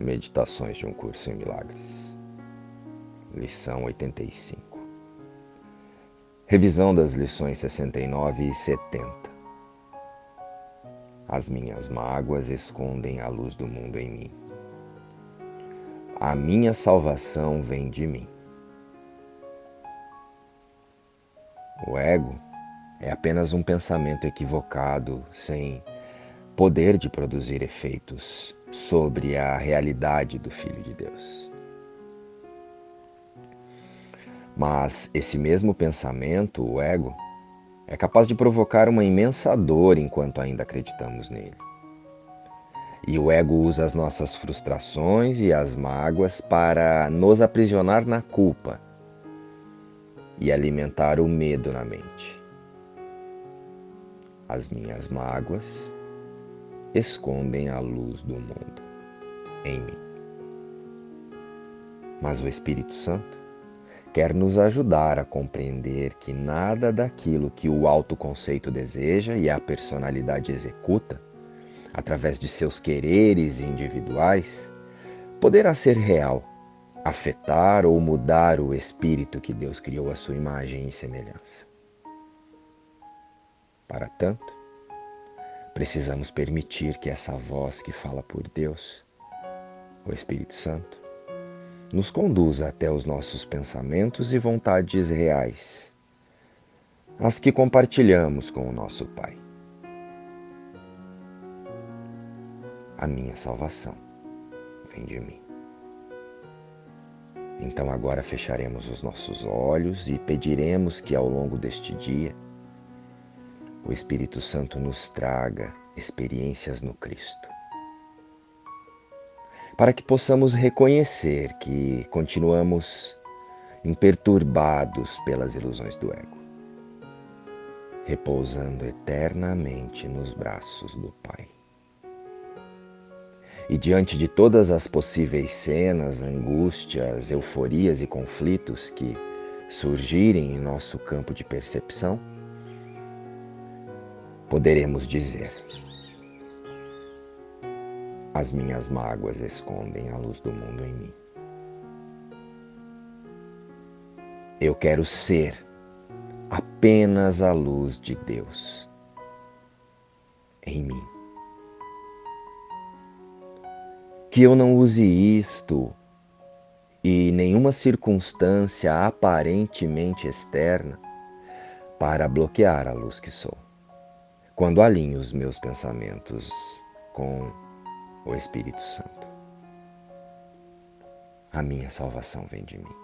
Meditações de um Curso em Milagres. Lição 85. Revisão das lições 69 e 70. As minhas mágoas escondem a luz do mundo em mim. A minha salvação vem de mim. O ego é apenas um pensamento equivocado, sem poder de produzir efeitos sobre a realidade do Filho de Deus. Mas esse mesmo pensamento, o ego, é capaz de provocar uma imensa dor enquanto ainda acreditamos nele. E o ego usa as nossas frustrações e as mágoas para nos aprisionar na culpa e alimentar o medo na mente. As minhas mágoas escondem a luz do mundo em mim. Mas o Espírito Santo quer nos ajudar a compreender que nada daquilo que o autoconceito deseja e a personalidade executa, através de seus quereres individuais, poderá ser real, afetar ou mudar o espírito que Deus criou à sua imagem e semelhança. Para tanto, Precisamos permitir que essa voz que fala por Deus, o Espírito Santo, nos conduza até os nossos pensamentos e vontades reais, as que compartilhamos com o nosso Pai. A minha salvação vem de mim. Então agora fecharemos os nossos olhos e pediremos que ao longo deste dia o Espírito Santo nos traga experiências no Cristo. Para que possamos reconhecer que continuamos imperturbados pelas ilusões do ego, repousando eternamente nos braços do Pai. E diante de todas as possíveis cenas, angústias, euforias e conflitos que surgirem em nosso campo de percepção, poderemos dizer: As minhas mágoas escondem a luz do mundo em mim. Eu quero ser apenas a luz de Deus em mim. Que eu não use isto e nenhuma circunstância aparentemente externa para bloquear a luz que sou quando alinho os meus pensamentos com o Espírito Santo. A minha salvação vem de mim.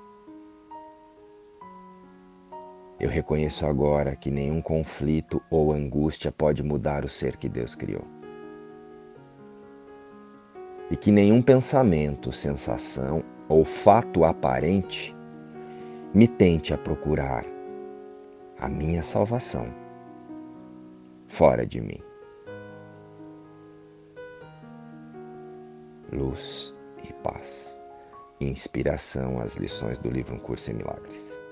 Eu reconheço agora que nenhum conflito ou angústia pode mudar o ser que Deus criou. E que nenhum pensamento, sensação ou fato aparente me tente a procurar a minha salvação fora de mim. Luz e paz. Inspiração às lições do livro Um Curso em Milagres.